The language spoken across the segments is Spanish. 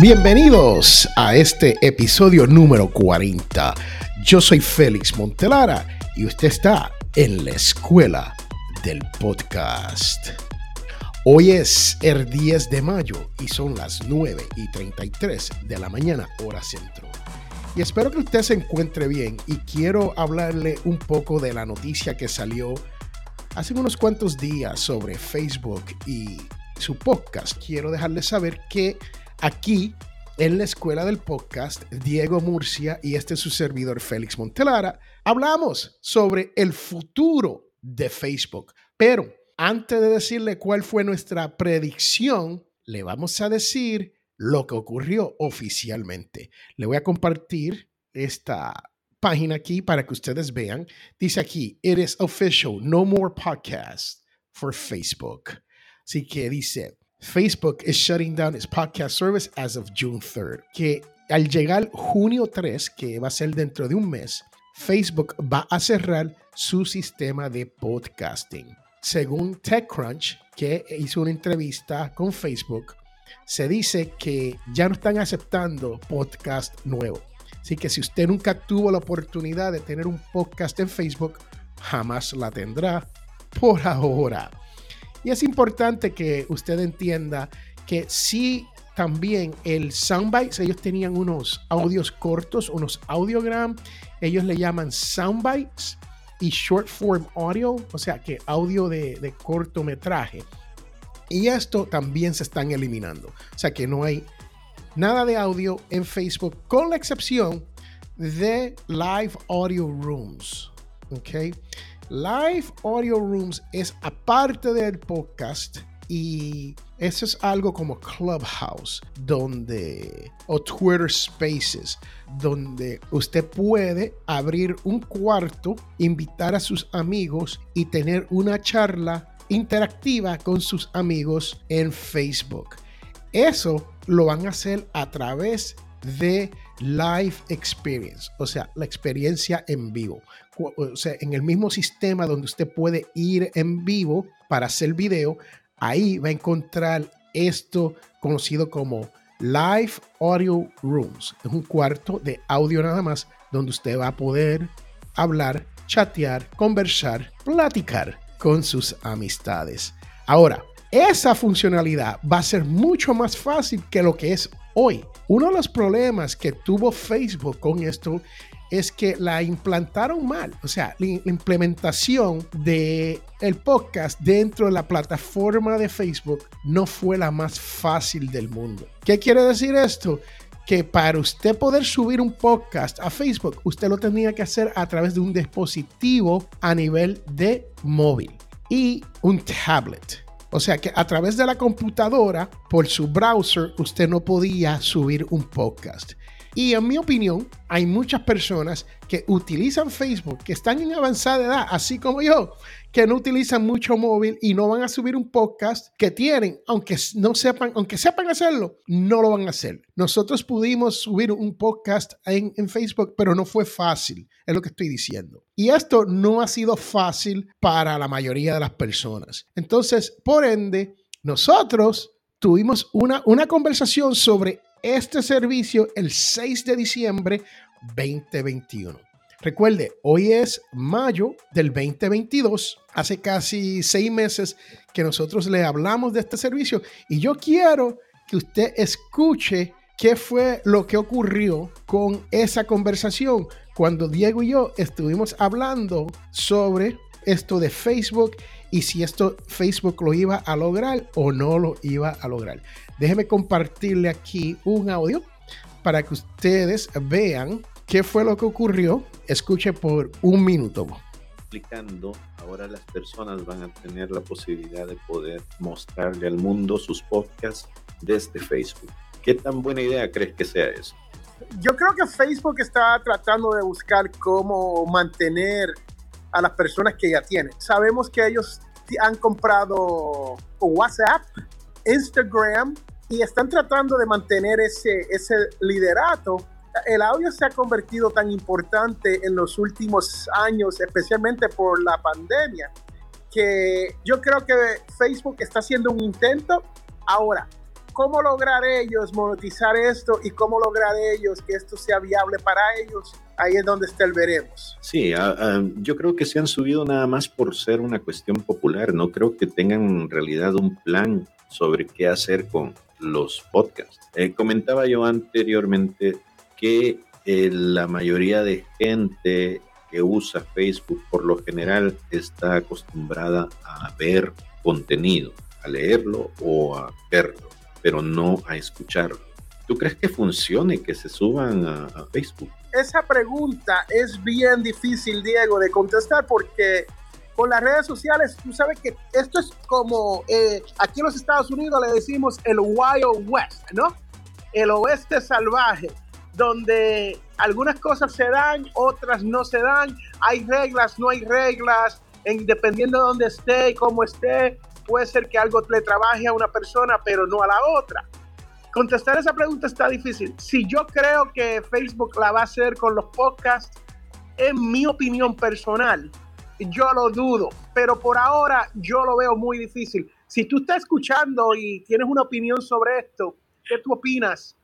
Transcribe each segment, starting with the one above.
Bienvenidos a este episodio número 40. Yo soy Félix Montelara y usted está en la escuela del podcast. Hoy es el 10 de mayo y son las 9 y 33 de la mañana, hora centro. Y espero que usted se encuentre bien y quiero hablarle un poco de la noticia que salió hace unos cuantos días sobre Facebook y su podcast. Quiero dejarle saber que aquí en la escuela del podcast, Diego Murcia y este es su servidor Félix Montelara, hablamos sobre el futuro de Facebook. Pero antes de decirle cuál fue nuestra predicción, le vamos a decir lo que ocurrió oficialmente. Le voy a compartir esta página aquí para que ustedes vean. Dice aquí, it is official, no more podcast for Facebook. Así que dice, Facebook is shutting down its podcast service as of June 3rd. Que al llegar junio 3, que va a ser dentro de un mes, Facebook va a cerrar su sistema de podcasting. Según TechCrunch, que hizo una entrevista con Facebook, se dice que ya no están aceptando podcast nuevo. Así que si usted nunca tuvo la oportunidad de tener un podcast en Facebook, jamás la tendrá por ahora. Y es importante que usted entienda que si también el soundbites, ellos tenían unos audios cortos, unos audiogram, ellos le llaman soundbites y short form audio, o sea que audio de, de cortometraje. Y esto también se están eliminando. O sea que no hay nada de audio en Facebook, con la excepción de Live Audio Rooms. ¿Ok? Live Audio Rooms es aparte del podcast y eso es algo como Clubhouse, donde o Twitter Spaces, donde usted puede abrir un cuarto, invitar a sus amigos y tener una charla interactiva con sus amigos en Facebook. Eso lo van a hacer a través de live experience, o sea, la experiencia en vivo. O sea, en el mismo sistema donde usted puede ir en vivo para hacer video, ahí va a encontrar esto conocido como Live Audio Rooms. Es un cuarto de audio nada más donde usted va a poder hablar, chatear, conversar, platicar con sus amistades. Ahora, esa funcionalidad va a ser mucho más fácil que lo que es hoy. Uno de los problemas que tuvo Facebook con esto es que la implantaron mal. O sea, la implementación de el podcast dentro de la plataforma de Facebook no fue la más fácil del mundo. ¿Qué quiere decir esto? Que para usted poder subir un podcast a Facebook, usted lo tenía que hacer a través de un dispositivo a nivel de móvil y un tablet. O sea que a través de la computadora, por su browser, usted no podía subir un podcast. Y en mi opinión, hay muchas personas que utilizan Facebook, que están en avanzada edad, así como yo, que no utilizan mucho móvil y no van a subir un podcast que tienen, aunque no sepan, aunque sepan hacerlo, no lo van a hacer. Nosotros pudimos subir un podcast en, Facebook, pero no fue fácil, es lo que estoy diciendo. Y esto no ha sido fácil para la mayoría de las personas. Entonces, por ende, nosotros tuvimos una, una conversación sobre este servicio el 6 de diciembre 2021. Recuerde, hoy es mayo del 2022, hace casi seis meses que nosotros le hablamos de este servicio y yo quiero que usted escuche qué fue lo que ocurrió con esa conversación cuando Diego y yo estuvimos hablando sobre esto de Facebook y si esto Facebook lo iba a lograr o no lo iba a lograr. Déjeme compartirle aquí un audio para que ustedes vean qué fue lo que ocurrió. Escuche por un minuto. Explicando, ahora las personas van a tener la posibilidad de poder mostrarle al mundo sus podcasts desde Facebook. ¿Qué tan buena idea crees que sea eso? Yo creo que Facebook está tratando de buscar cómo mantener a las personas que ya tienen. Sabemos que ellos han comprado WhatsApp, Instagram y están tratando de mantener ese, ese liderato. El audio se ha convertido tan importante en los últimos años, especialmente por la pandemia, que yo creo que Facebook está haciendo un intento. Ahora, cómo lograr ellos monetizar esto y cómo lograr ellos que esto sea viable para ellos, ahí es donde está el veremos. Sí, yo creo que se han subido nada más por ser una cuestión popular. No creo que tengan en realidad un plan sobre qué hacer con los podcasts. Eh, comentaba yo anteriormente que eh, la mayoría de gente que usa Facebook por lo general está acostumbrada a ver contenido, a leerlo o a verlo, pero no a escucharlo. ¿Tú crees que funcione que se suban a, Facebook? Esa pregunta es bien difícil, Diego, de contestar porque con las redes sociales, tú sabes que esto es como eh, aquí en los Estados Unidos le decimos el Wild West, ¿no? El oeste salvaje donde algunas cosas se dan, otras no se dan, hay reglas, no hay reglas, en, dependiendo de dónde esté y cómo esté, puede ser que algo le trabaje a una persona, pero no a la otra. Contestar esa pregunta está difícil. Si yo creo que Facebook la va a hacer con los podcasts, en mi opinión personal, yo lo dudo, pero por ahora yo lo veo muy difícil. Si tú estás escuchando y tienes una opinión sobre esto, ¿qué tú opinas?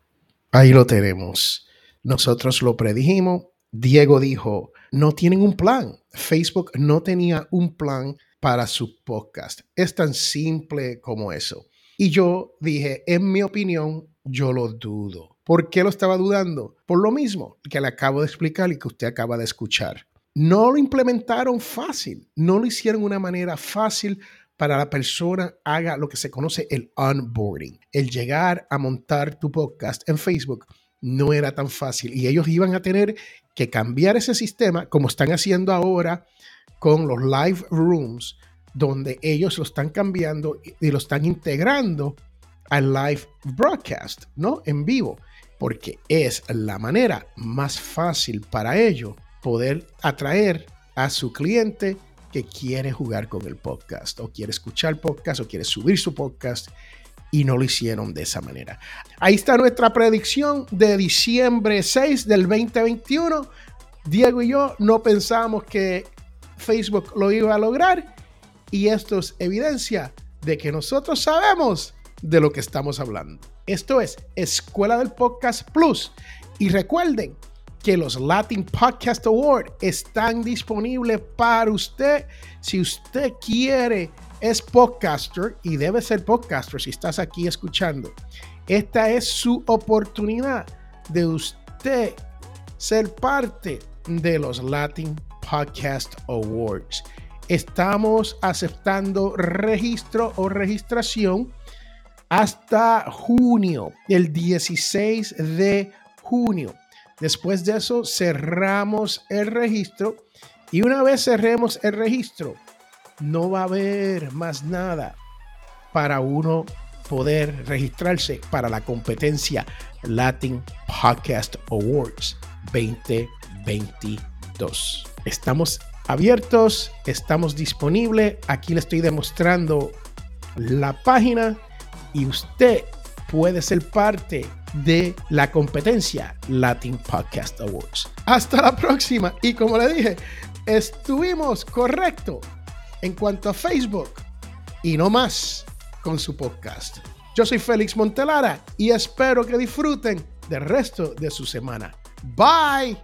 Ahí lo tenemos. Nosotros lo predijimos. Diego dijo, no tienen un plan. Facebook no tenía un plan para su podcast. Es tan simple como eso. Y yo dije, en mi opinión, yo lo dudo. ¿Por qué lo estaba dudando? Por lo mismo que le acabo de explicar y que usted acaba de escuchar. No lo implementaron fácil, no lo hicieron de una manera fácil para la persona haga lo que se conoce el onboarding, el llegar a montar tu podcast en Facebook no era tan fácil y ellos iban a tener que cambiar ese sistema como están haciendo ahora con los live rooms, donde ellos lo están cambiando y lo están integrando al live broadcast, ¿no? En vivo, porque es la manera más fácil para ellos poder atraer a su cliente que quiere jugar con el podcast o quiere escuchar podcast o quiere subir su podcast y no lo hicieron de esa manera. Ahí está nuestra predicción de diciembre 6 del 2021. Diego y yo no pensamos que Facebook lo iba a lograr y esto es evidencia de que nosotros sabemos de lo que estamos hablando. Esto es Escuela del Podcast Plus. Y recuerden que los Latin Podcast Award están disponibles para usted si usted quiere es podcaster y debe ser podcaster si estás aquí escuchando. Esta es su oportunidad de usted ser parte de los Latin Podcast Awards. Estamos aceptando registro o registración hasta junio, el 16 de junio. Después de eso cerramos el registro y una vez cerremos el registro, no va a haber más nada para uno poder registrarse para la competencia Latin Podcast Awards 2022. Estamos abiertos, estamos disponibles. Aquí le estoy demostrando la página y usted puede ser parte de la competencia Latin Podcast Awards. Hasta la próxima y como le dije, estuvimos correcto en cuanto a Facebook y no más con su podcast. Yo soy Félix Montelara y espero que disfruten del resto de su semana. Bye.